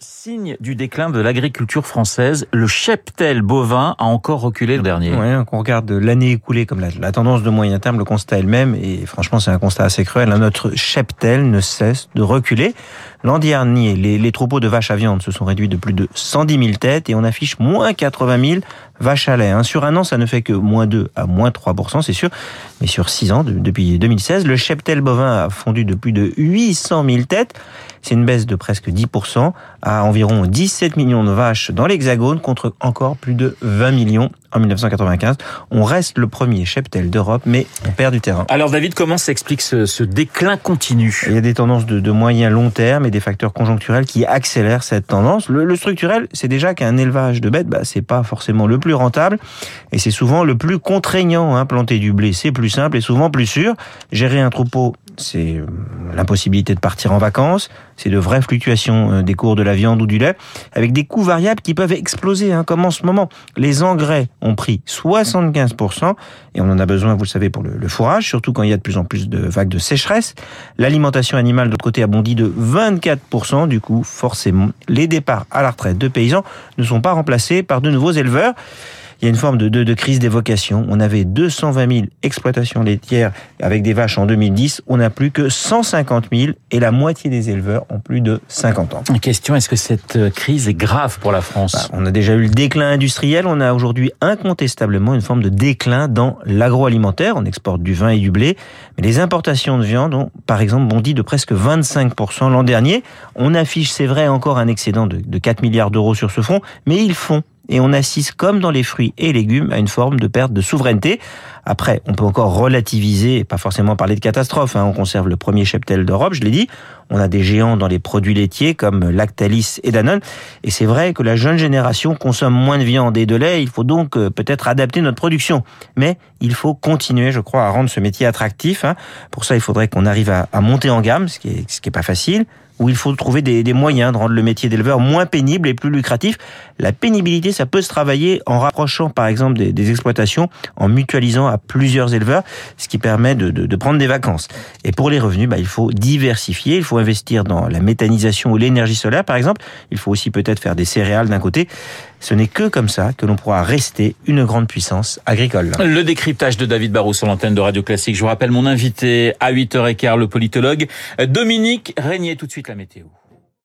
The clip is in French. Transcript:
Signe du déclin de l'agriculture française, le cheptel bovin a encore reculé le dernier. Ouais, quand on regarde l'année écoulée comme la, la, tendance de moyen terme, le constat est le même et franchement c'est un constat assez cruel. Notre cheptel ne cesse de reculer. L'an dernier, les, les, troupeaux de vaches à viande se sont réduits de plus de 110 000 têtes et on affiche moins 80 000 vaches à lait. Hein. Sur un an, ça ne fait que moins 2 à moins 3%, c'est sûr. Mais sur 6 ans, depuis 2016, le cheptel bovin a fondu de plus de 800 000 têtes. C'est une baisse de presque 10% à environ 17 millions de vaches dans l'Hexagone contre encore plus de 20 millions en 1995. On reste le premier cheptel d'Europe, mais on perd du terrain. Alors David, comment s'explique ce, ce, déclin continu? Il y a des tendances de, de, moyen long terme et des facteurs conjoncturels qui accélèrent cette tendance. Le, le structurel, c'est déjà qu'un élevage de bêtes, bah, c'est pas forcément le plus rentable et c'est souvent le plus contraignant. Hein. Planter du blé, c'est plus simple et souvent plus sûr. Gérer un troupeau, c'est euh, l'impossibilité de partir en vacances, c'est de vraies fluctuations euh, des cours de la viande ou du lait, avec des coûts variables qui peuvent exploser, hein, comme en ce moment. Les engrais ont pris 75%, et on en a besoin, vous le savez, pour le, fourrage, surtout quand il y a de plus en plus de vagues de sécheresse. L'alimentation animale, de l'autre côté, a bondi de 24%, du coup, forcément, les départs à la retraite de paysans ne sont pas remplacés par de nouveaux éleveurs il y a une forme de, de, de crise des vocations. On avait 220 000 exploitations laitières avec des vaches en 2010. On n'a plus que 150 000 et la moitié des éleveurs ont plus de 50 ans. Question, est-ce que cette euh, crise est grave pour la France? Bah, On a déjà eu le déclin industriel. On a aujourd'hui incontestablement une forme de déclin dans l'agroalimentaire. On exporte du vin et du blé. Mais les importations de viande ont, par exemple, bondi de presque 25% l'an dernier. On affiche, c'est vrai, encore un excédent de, de 4 milliards d'euros sur ce front, mais ils font et on assiste, comme dans les fruits et légumes, à une forme de perte de souveraineté. Après, on peut encore relativiser pas forcément parler de catastrophe. Hein. On conserve le premier cheptel d'Europe, je l'ai dit. On a des géants dans les produits laitiers comme Lactalis et Danone. Et c'est vrai que la jeune génération consomme moins de viande et de lait. Il faut donc euh, peut-être adapter notre production. Mais il faut continuer, je crois, à rendre ce métier attractif. Hein. Pour ça, il faudrait qu'on arrive à, à, monter en gamme, ce qui est, ce qui est pas facile où il faut trouver des, moyens de rendre le métier d'éleveur moins pénible et plus lucratif. La pénibilité, ça peut se travailler en rapprochant, par exemple, des, exploitations, en mutualisant à plusieurs éleveurs, ce qui permet de, de, de prendre des vacances. Et pour les revenus, bah, il faut diversifier, il faut investir dans la méthanisation ou l'énergie solaire, par exemple. Il faut aussi peut-être faire des céréales d'un côté. Ce n'est que comme ça que l'on pourra rester une grande puissance agricole. Le décryptage de David Barrou sur l'antenne de Radio Classique. Je vous rappelle mon invité à 8h15, le politologue Dominique Régnier. Tout de suite la météo.